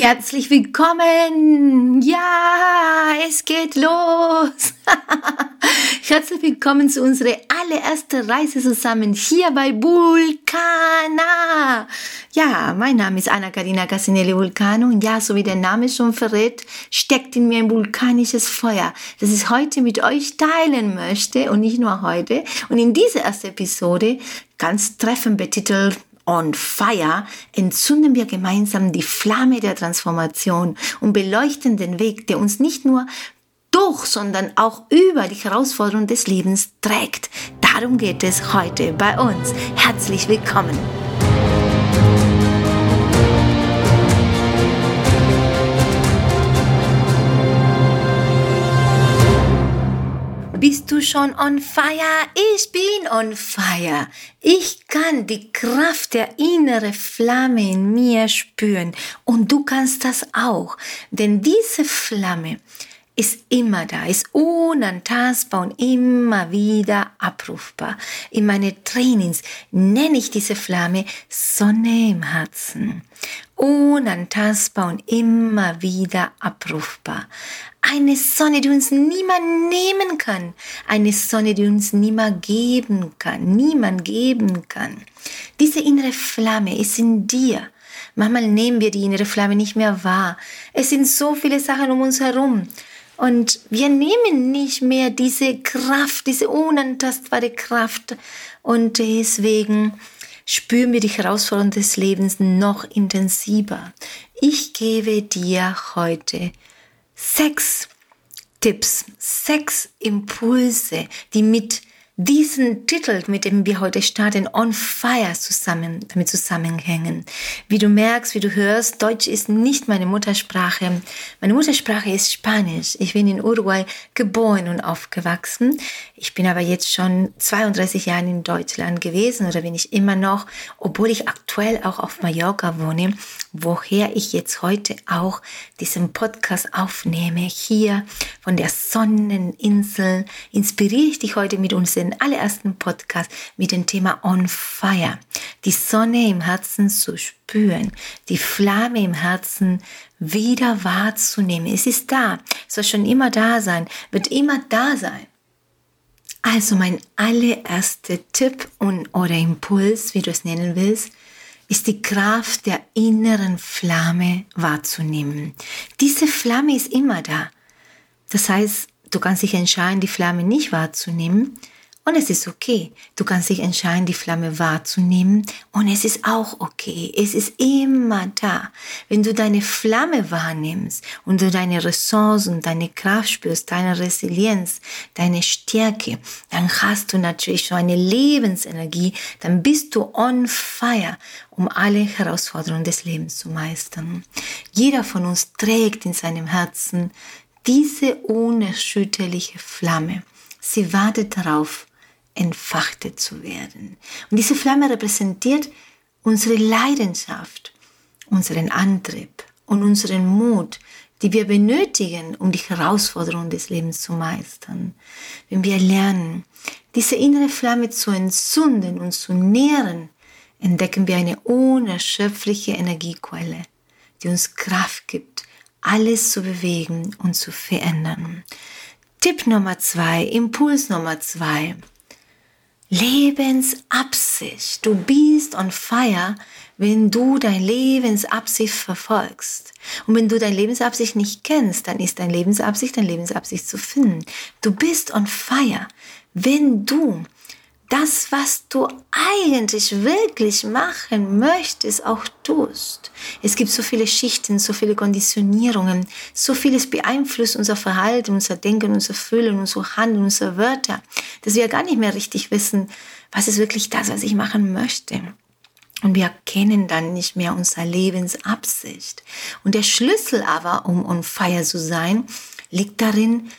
Herzlich willkommen! Ja, es geht los! Herzlich willkommen zu unserer allerersten Reise zusammen hier bei Vulcana. Ja, mein Name ist Anna-Karina Cassinelli Vulcano und ja, so wie der Name schon verrät, steckt in mir ein vulkanisches Feuer, das ich heute mit euch teilen möchte und nicht nur heute. Und in dieser ersten Episode, ganz treffend betitelt on Fire entzünden wir gemeinsam die Flamme der Transformation und beleuchten den Weg, der uns nicht nur durch, sondern auch über die Herausforderungen des Lebens trägt. Darum geht es heute bei uns. Herzlich willkommen. Bist du schon on fire? Ich bin on fire. Ich kann die Kraft der innere Flamme in mir spüren und du kannst das auch, denn diese Flamme ist immer da, ist unantastbar und immer wieder abrufbar. In meinen Trainings nenne ich diese Flamme Sonne im Herzen. Unantastbar und immer wieder abrufbar. Eine Sonne, die uns niemand nehmen kann. Eine Sonne, die uns niemand geben kann. Niemand geben kann. Diese innere Flamme ist in dir. Manchmal nehmen wir die innere Flamme nicht mehr wahr. Es sind so viele Sachen um uns herum. Und wir nehmen nicht mehr diese Kraft, diese unantastbare Kraft. Und deswegen spüren wir die Herausforderungen des Lebens noch intensiver. Ich gebe dir heute sechs Tipps, sechs Impulse, die mit diesen Titel, mit dem wir heute starten, On Fire zusammen, damit zusammenhängen. Wie du merkst, wie du hörst, Deutsch ist nicht meine Muttersprache. Meine Muttersprache ist Spanisch. Ich bin in Uruguay geboren und aufgewachsen. Ich bin aber jetzt schon 32 Jahre in Deutschland gewesen oder bin ich immer noch, obwohl ich aktuell auch auf Mallorca wohne, woher ich jetzt heute auch diesen Podcast aufnehme. Hier von der Sonneninsel inspiriere ich dich heute mit unseren allerersten Podcast mit dem Thema On Fire. Die Sonne im Herzen zu spüren, die Flamme im Herzen wieder wahrzunehmen. Es ist da, soll schon immer da sein, wird immer da sein. Also mein allererster Tipp und oder Impuls, wie du es nennen willst, ist die Kraft der inneren Flamme wahrzunehmen. Diese Flamme ist immer da. Das heißt, du kannst dich entscheiden, die Flamme nicht wahrzunehmen und es ist okay. Du kannst dich entscheiden, die Flamme wahrzunehmen. Und es ist auch okay. Es ist immer da. Wenn du deine Flamme wahrnimmst und du deine Ressourcen, deine Kraft spürst, deine Resilienz, deine Stärke, dann hast du natürlich schon eine Lebensenergie. Dann bist du on fire, um alle Herausforderungen des Lebens zu meistern. Jeder von uns trägt in seinem Herzen diese unerschütterliche Flamme. Sie wartet darauf, entfachte zu werden. Und diese Flamme repräsentiert unsere Leidenschaft, unseren Antrieb und unseren Mut, die wir benötigen, um die Herausforderungen des Lebens zu meistern. Wenn wir lernen, diese innere Flamme zu entzünden und zu nähren, entdecken wir eine unerschöpfliche Energiequelle, die uns Kraft gibt, alles zu bewegen und zu verändern. Tipp Nummer zwei, Impuls Nummer zwei. Lebensabsicht. Du bist on fire, wenn du dein Lebensabsicht verfolgst. Und wenn du deine Lebensabsicht nicht kennst, dann ist dein Lebensabsicht dein Lebensabsicht zu finden. Du bist on fire, wenn du das, was du eigentlich wirklich machen möchtest, auch tust. Es gibt so viele Schichten, so viele Konditionierungen, so vieles beeinflusst unser Verhalten, unser Denken, unser Fühlen, unser Handeln, unsere Wörter, dass wir gar nicht mehr richtig wissen, was ist wirklich das, was ich machen möchte. Und wir kennen dann nicht mehr unsere Lebensabsicht. Und der Schlüssel aber, um on fire zu sein, liegt darin,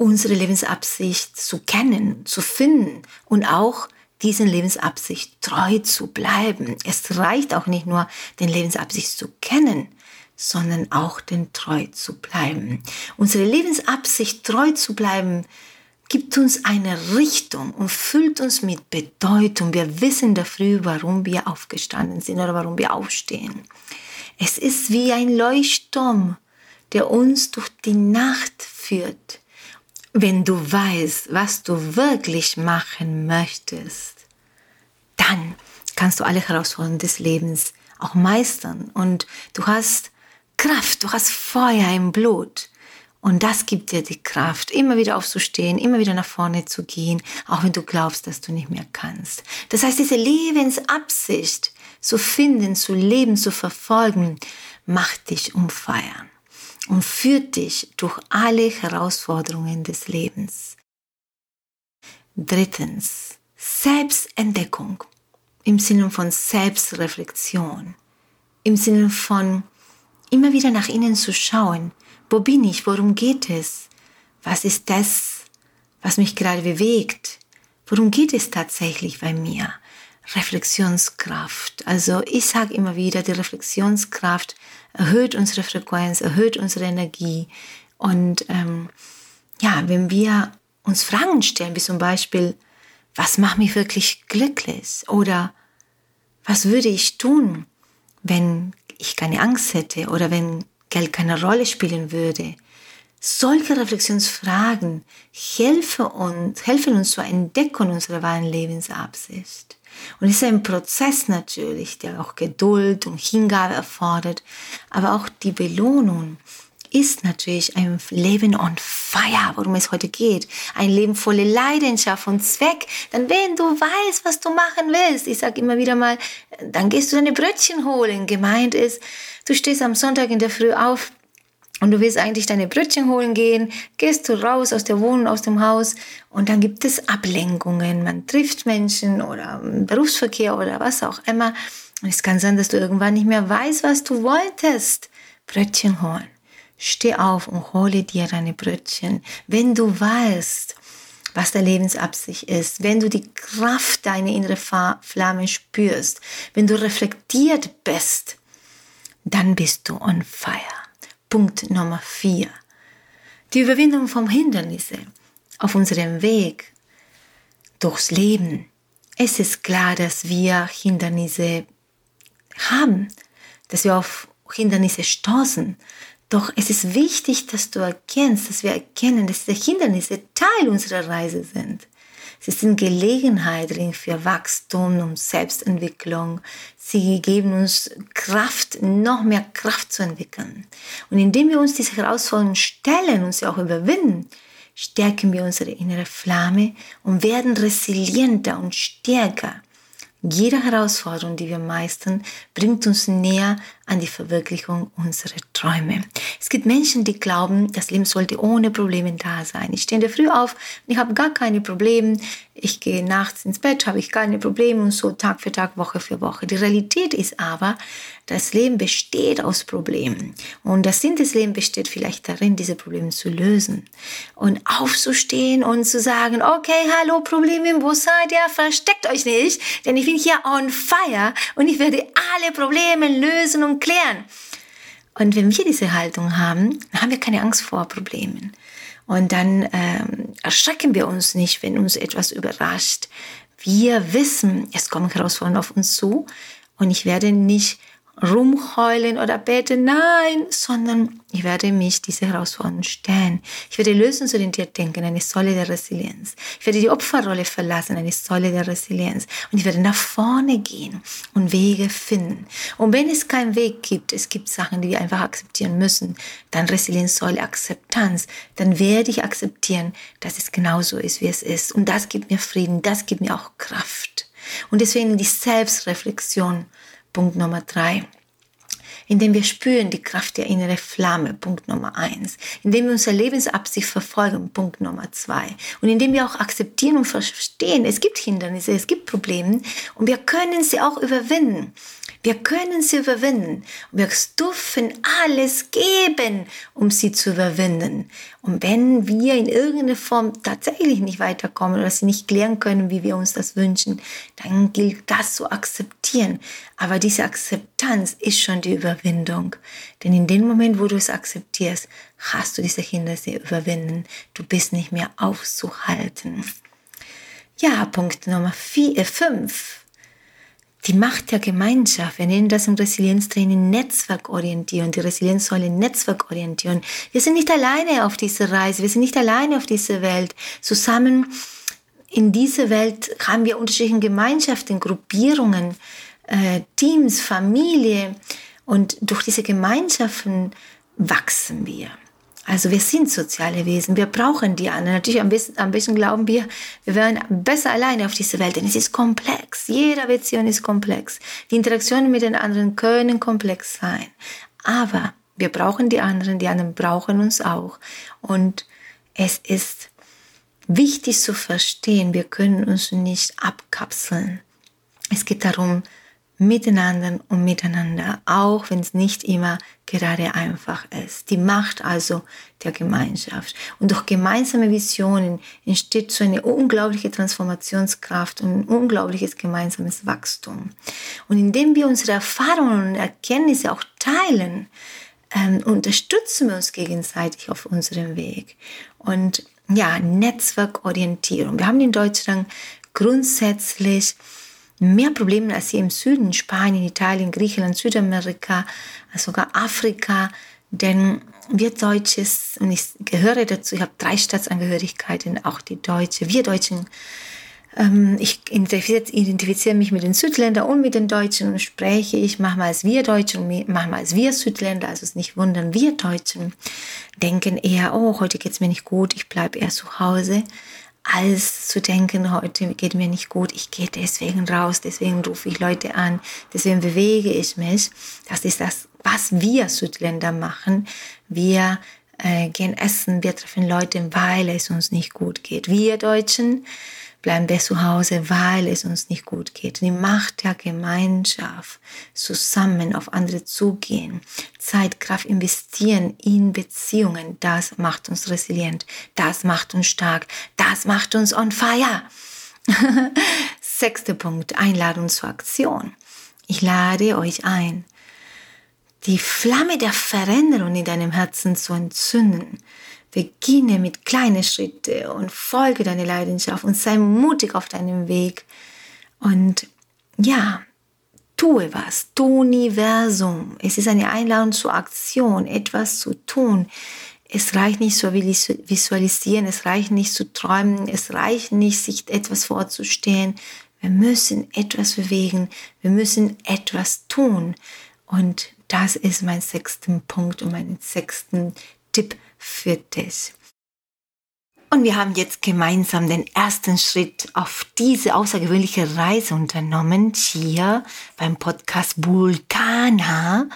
unsere Lebensabsicht zu kennen, zu finden und auch diesen Lebensabsicht treu zu bleiben. Es reicht auch nicht nur, den Lebensabsicht zu kennen, sondern auch den treu zu bleiben. Unsere Lebensabsicht treu zu bleiben gibt uns eine Richtung und füllt uns mit Bedeutung. Wir wissen dafür, warum wir aufgestanden sind oder warum wir aufstehen. Es ist wie ein Leuchtturm, der uns durch die Nacht führt. Wenn du weißt, was du wirklich machen möchtest, dann kannst du alle Herausforderungen des Lebens auch meistern und du hast Kraft, du hast Feuer im Blut. Und das gibt dir die Kraft, immer wieder aufzustehen, immer wieder nach vorne zu gehen, auch wenn du glaubst, dass du nicht mehr kannst. Das heißt, diese Lebensabsicht zu finden, zu leben, zu verfolgen, macht dich umfeiern und führt dich durch alle Herausforderungen des Lebens. Drittens, Selbstentdeckung im Sinne von Selbstreflexion, im Sinne von immer wieder nach innen zu schauen, wo bin ich? Worum geht es? Was ist das, was mich gerade bewegt? Worum geht es tatsächlich bei mir? Reflexionskraft. Also ich sage immer wieder, die Reflexionskraft erhöht unsere Frequenz, erhöht unsere Energie. Und ähm, ja, wenn wir uns Fragen stellen, wie zum Beispiel, was macht mich wirklich glücklich? Oder was würde ich tun, wenn ich keine Angst hätte oder wenn Geld keine Rolle spielen würde. Solche Reflexionsfragen helfen uns, helfen uns zur Entdeckung unserer wahren Lebensabsicht. Und es ist ein Prozess natürlich, der auch Geduld und Hingabe erfordert, aber auch die Belohnung ist natürlich ein Leben on fire, worum es heute geht. Ein Leben voller Leidenschaft und Zweck. Dann wenn du weißt, was du machen willst, ich sage immer wieder mal, dann gehst du deine Brötchen holen. Gemeint ist, du stehst am Sonntag in der Früh auf, und du willst eigentlich deine Brötchen holen gehen, gehst du raus aus der Wohnung, aus dem Haus und dann gibt es Ablenkungen. Man trifft Menschen oder Berufsverkehr oder was auch immer. Und es kann sein, dass du irgendwann nicht mehr weißt, was du wolltest. Brötchen holen. Steh auf und hole dir deine Brötchen. Wenn du weißt, was der Lebensabsicht ist, wenn du die Kraft deiner innere Flamme spürst, wenn du reflektiert bist, dann bist du on fire. Punkt Nummer vier. Die Überwindung von Hindernissen auf unserem Weg durchs Leben. Es ist klar, dass wir Hindernisse haben, dass wir auf Hindernisse stoßen, doch es ist wichtig, dass du erkennst, dass wir erkennen, dass diese Hindernisse Teil unserer Reise sind. Sie sind Gelegenheiten für Wachstum und Selbstentwicklung. Sie geben uns Kraft, noch mehr Kraft zu entwickeln. Und indem wir uns diese Herausforderungen stellen und sie auch überwinden, stärken wir unsere innere Flamme und werden resilienter und stärker. Jede Herausforderung, die wir meistern, bringt uns näher an die Verwirklichung unserer Träume. Es gibt Menschen, die glauben, das Leben sollte ohne Probleme da sein. Ich stehe in der Früh auf, ich habe gar keine Probleme. Ich gehe nachts ins Bett, habe ich keine Probleme und so Tag für Tag, Woche für Woche. Die Realität ist aber, das Leben besteht aus Problemen. Und der Sinn des Lebens besteht vielleicht darin, diese Probleme zu lösen. Und aufzustehen und zu sagen, okay, hallo Probleme, wo seid ihr? Versteckt euch nicht, denn ich bin hier on fire und ich werde alle Probleme lösen und klären. Und wenn wir diese Haltung haben, dann haben wir keine Angst vor Problemen. Und dann ähm, erschrecken wir uns nicht, wenn uns etwas überrascht. Wir wissen, es kommen Herausforderungen auf uns zu und ich werde nicht rumheulen oder beten, nein, sondern ich werde mich diese Herausforderungen stellen. Ich werde lösungsorientiert denken, eine Säule der Resilienz. Ich werde die Opferrolle verlassen, eine Säule der Resilienz. Und ich werde nach vorne gehen und Wege finden. Und wenn es keinen Weg gibt, es gibt Sachen, die wir einfach akzeptieren müssen, dann Resilienzsäule, Akzeptanz, dann werde ich akzeptieren, dass es genauso ist, wie es ist. Und das gibt mir Frieden, das gibt mir auch Kraft. Und deswegen die Selbstreflexion Punkt Nummer drei. Indem wir spüren die Kraft der inneren Flamme, Punkt Nummer eins. Indem wir unsere Lebensabsicht verfolgen, Punkt Nummer zwei. Und indem wir auch akzeptieren und verstehen, es gibt Hindernisse, es gibt Probleme und wir können sie auch überwinden. Wir können sie überwinden. Wir dürfen alles geben, um sie zu überwinden. Und wenn wir in irgendeiner Form tatsächlich nicht weiterkommen oder sie nicht klären können, wie wir uns das wünschen, dann gilt das zu akzeptieren. Aber diese Akzeptanz ist schon die Überwindung. Denn in dem Moment, wo du es akzeptierst, hast du diese Hindernisse überwinden. Du bist nicht mehr aufzuhalten. Ja, Punkt Nummer vier, äh, fünf die Macht der Gemeinschaft. Wir nennen das im Resilienztraining Netzwerkorientierung, die Resilienzsäule Netzwerkorientierung. Wir sind nicht alleine auf dieser Reise, wir sind nicht alleine auf dieser Welt. Zusammen in dieser Welt haben wir unterschiedliche Gemeinschaften, Gruppierungen, äh, Teams, Familie und durch diese Gemeinschaften wachsen wir. Also wir sind soziale Wesen, wir brauchen die anderen. Natürlich am besten, am besten glauben wir, wir wären besser alleine auf dieser Welt, denn es ist komplex. Jede Beziehung ist komplex. Die Interaktionen mit den anderen können komplex sein. Aber wir brauchen die anderen, die anderen brauchen uns auch. Und es ist wichtig zu verstehen, wir können uns nicht abkapseln. Es geht darum, miteinander und miteinander, auch wenn es nicht immer gerade einfach ist. Die Macht also der Gemeinschaft. Und durch gemeinsame Visionen entsteht so eine unglaubliche Transformationskraft und ein unglaubliches gemeinsames Wachstum. Und indem wir unsere Erfahrungen und Erkenntnisse auch teilen, ähm, unterstützen wir uns gegenseitig auf unserem Weg. Und ja, Netzwerkorientierung. Wir haben in Deutschland grundsätzlich mehr Probleme als hier im Süden, Spanien, Italien, Griechenland, Südamerika, sogar Afrika. Denn wir Deutsches, und ich gehöre dazu, ich habe drei Staatsangehörigkeiten, auch die Deutsche, wir Deutschen, ähm, ich identifiziere mich mit den Südländern und mit den Deutschen und spreche ich manchmal als wir Deutschen manchmal als wir Südländer, also es nicht wundern, wir Deutschen denken eher, oh, heute geht es mir nicht gut, ich bleibe eher zu Hause als zu denken, heute geht mir nicht gut, ich gehe deswegen raus, deswegen rufe ich Leute an, deswegen bewege ich mich. Das ist das, was wir Südländer machen. Wir äh, gehen essen, wir treffen Leute, weil es uns nicht gut geht. Wir Deutschen bleiben wir zu Hause, weil es uns nicht gut geht. Die Macht der Gemeinschaft, zusammen auf andere zugehen, Zeit, Kraft investieren in Beziehungen, das macht uns resilient, das macht uns stark, das macht uns on fire. Sechster Punkt, Einladung zur Aktion. Ich lade euch ein, die Flamme der Veränderung in deinem Herzen zu entzünden Beginne mit kleinen Schritten und folge deiner Leidenschaft und sei mutig auf deinem Weg. Und ja, tue was, tu Universum. Es ist eine Einladung zur Aktion, etwas zu tun. Es reicht nicht zu visualisieren, es reicht nicht zu träumen, es reicht nicht, sich etwas vorzustellen. Wir müssen etwas bewegen, wir müssen etwas tun. Und das ist mein sechster Punkt und mein sechster Tipp dich. Und wir haben jetzt gemeinsam den ersten Schritt auf diese außergewöhnliche Reise unternommen, hier beim Podcast Vulkana.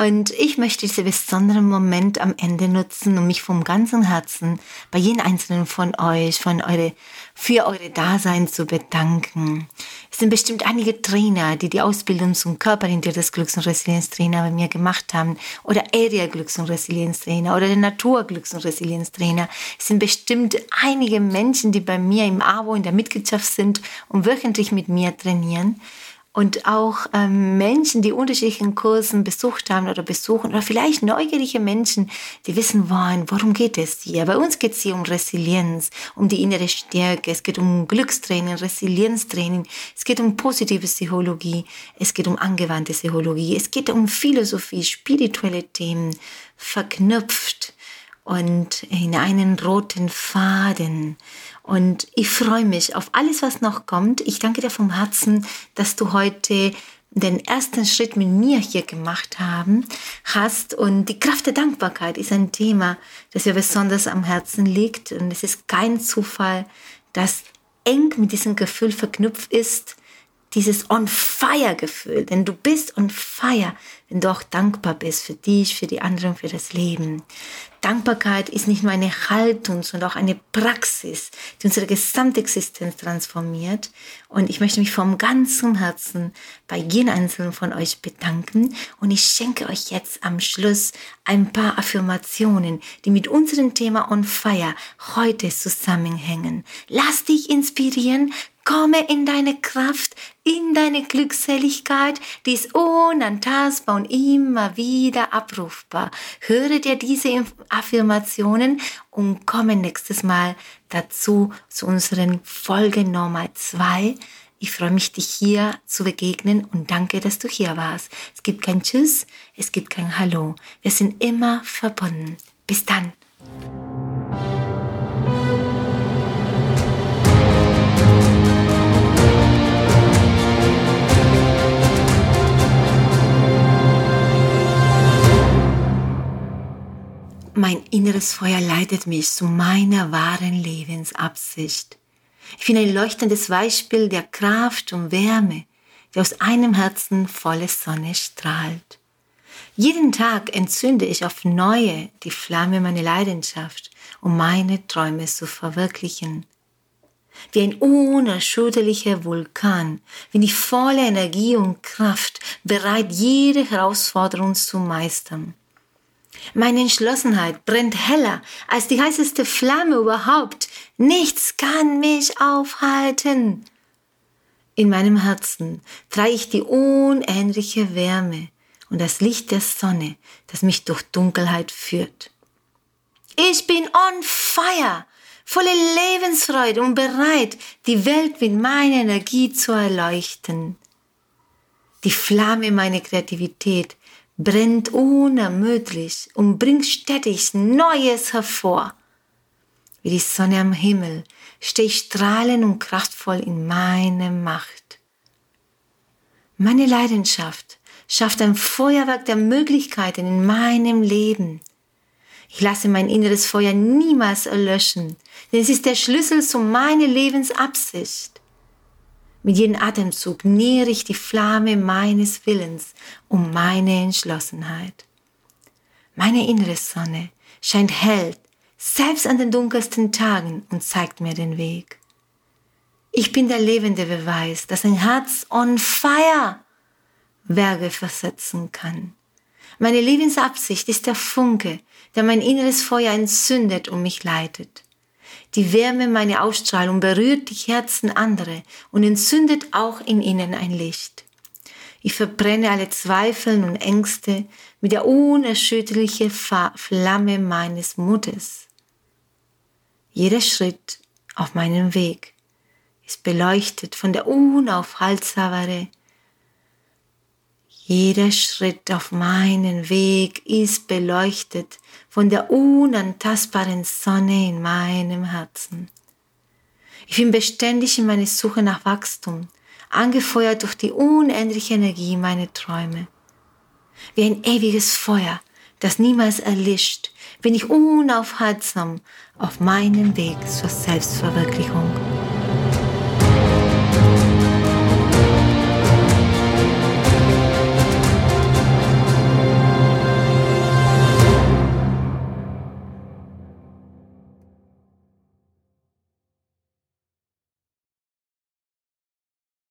Und ich möchte diesen besonderen Moment am Ende nutzen, um mich vom ganzen Herzen bei jedem einzelnen von euch, von eure, für eure Dasein zu bedanken. Es sind bestimmt einige Trainer, die die Ausbildung zum körperorientiertes Glücks- und Resilienztrainer bei mir gemacht haben oder Area Glücks- und Resilienztrainer oder den Natur Glücks- und Resilienztrainer. Es sind bestimmt einige Menschen, die bei mir im AWO in der Mitgliedschaft sind und wöchentlich mit mir trainieren und auch ähm, Menschen, die unterschiedlichen Kursen besucht haben oder besuchen oder vielleicht neugierige Menschen, die wissen wollen, worum geht es hier. Bei uns geht es hier um Resilienz, um die innere Stärke, es geht um Glückstraining, Resilienztraining, es geht um positive Psychologie, es geht um angewandte Psychologie, es geht um Philosophie, spirituelle Themen, verknüpft und in einen roten Faden. Und ich freue mich auf alles, was noch kommt. Ich danke dir vom Herzen, dass du heute den ersten Schritt mit mir hier gemacht haben, hast. Und die Kraft der Dankbarkeit ist ein Thema, das mir besonders am Herzen liegt. Und es ist kein Zufall, dass eng mit diesem Gefühl verknüpft ist, dieses On-Fire-Gefühl. Denn du bist on fire, wenn du auch dankbar bist für dich, für die anderen, für das Leben. Dankbarkeit ist nicht nur eine Haltung, sondern auch eine Praxis, die unsere gesamte Existenz transformiert. Und ich möchte mich vom ganzen Herzen bei jedem einzelnen von euch bedanken. Und ich schenke euch jetzt am Schluss ein paar Affirmationen, die mit unserem Thema On Fire heute zusammenhängen. Lass dich inspirieren, Komme in deine Kraft, in deine Glückseligkeit, die ist unantastbar und immer wieder abrufbar. Höre dir diese Affirmationen und komme nächstes Mal dazu zu unseren Folge Nummer zwei. Ich freue mich, dich hier zu begegnen und danke, dass du hier warst. Es gibt kein Tschüss, es gibt kein Hallo. Wir sind immer verbunden. Bis dann. Mein inneres Feuer leitet mich zu meiner wahren Lebensabsicht. Ich bin ein leuchtendes Beispiel der Kraft und Wärme, die aus einem Herzen volle Sonne strahlt. Jeden Tag entzünde ich auf neue die Flamme meiner Leidenschaft, um meine Träume zu verwirklichen. Wie ein unerschütterlicher Vulkan bin ich voller Energie und Kraft, bereit, jede Herausforderung zu meistern. Meine Entschlossenheit brennt heller als die heißeste Flamme überhaupt. Nichts kann mich aufhalten. In meinem Herzen trage ich die unendliche Wärme und das Licht der Sonne, das mich durch Dunkelheit führt. Ich bin on fire, voller Lebensfreude und bereit, die Welt mit meiner Energie zu erleuchten. Die Flamme meiner Kreativität brennt unermüdlich und bringt stetig Neues hervor. Wie die Sonne am Himmel stehe ich strahlend und kraftvoll in meiner Macht. Meine Leidenschaft schafft ein Feuerwerk der Möglichkeiten in meinem Leben. Ich lasse mein inneres Feuer niemals erlöschen, denn es ist der Schlüssel zu meiner Lebensabsicht. Mit jedem Atemzug nähere ich die Flamme meines Willens um meine Entschlossenheit. Meine innere Sonne scheint hell, selbst an den dunkelsten Tagen und zeigt mir den Weg. Ich bin der lebende Beweis, dass ein Herz on fire Berge versetzen kann. Meine Lebensabsicht ist der Funke, der mein inneres Feuer entzündet und mich leitet. Die Wärme meiner Ausstrahlung berührt die Herzen anderer und entzündet auch in ihnen ein Licht. Ich verbrenne alle Zweifel und Ängste mit der unerschütterlichen Flamme meines Mutes. Jeder Schritt auf meinem Weg ist beleuchtet von der unaufhaltsamen jeder Schritt auf meinen Weg ist beleuchtet von der unantastbaren Sonne in meinem Herzen. Ich bin beständig in meiner Suche nach Wachstum, angefeuert durch die unendliche Energie meiner Träume. Wie ein ewiges Feuer, das niemals erlischt, bin ich unaufhaltsam auf meinem Weg zur Selbstverwirklichung.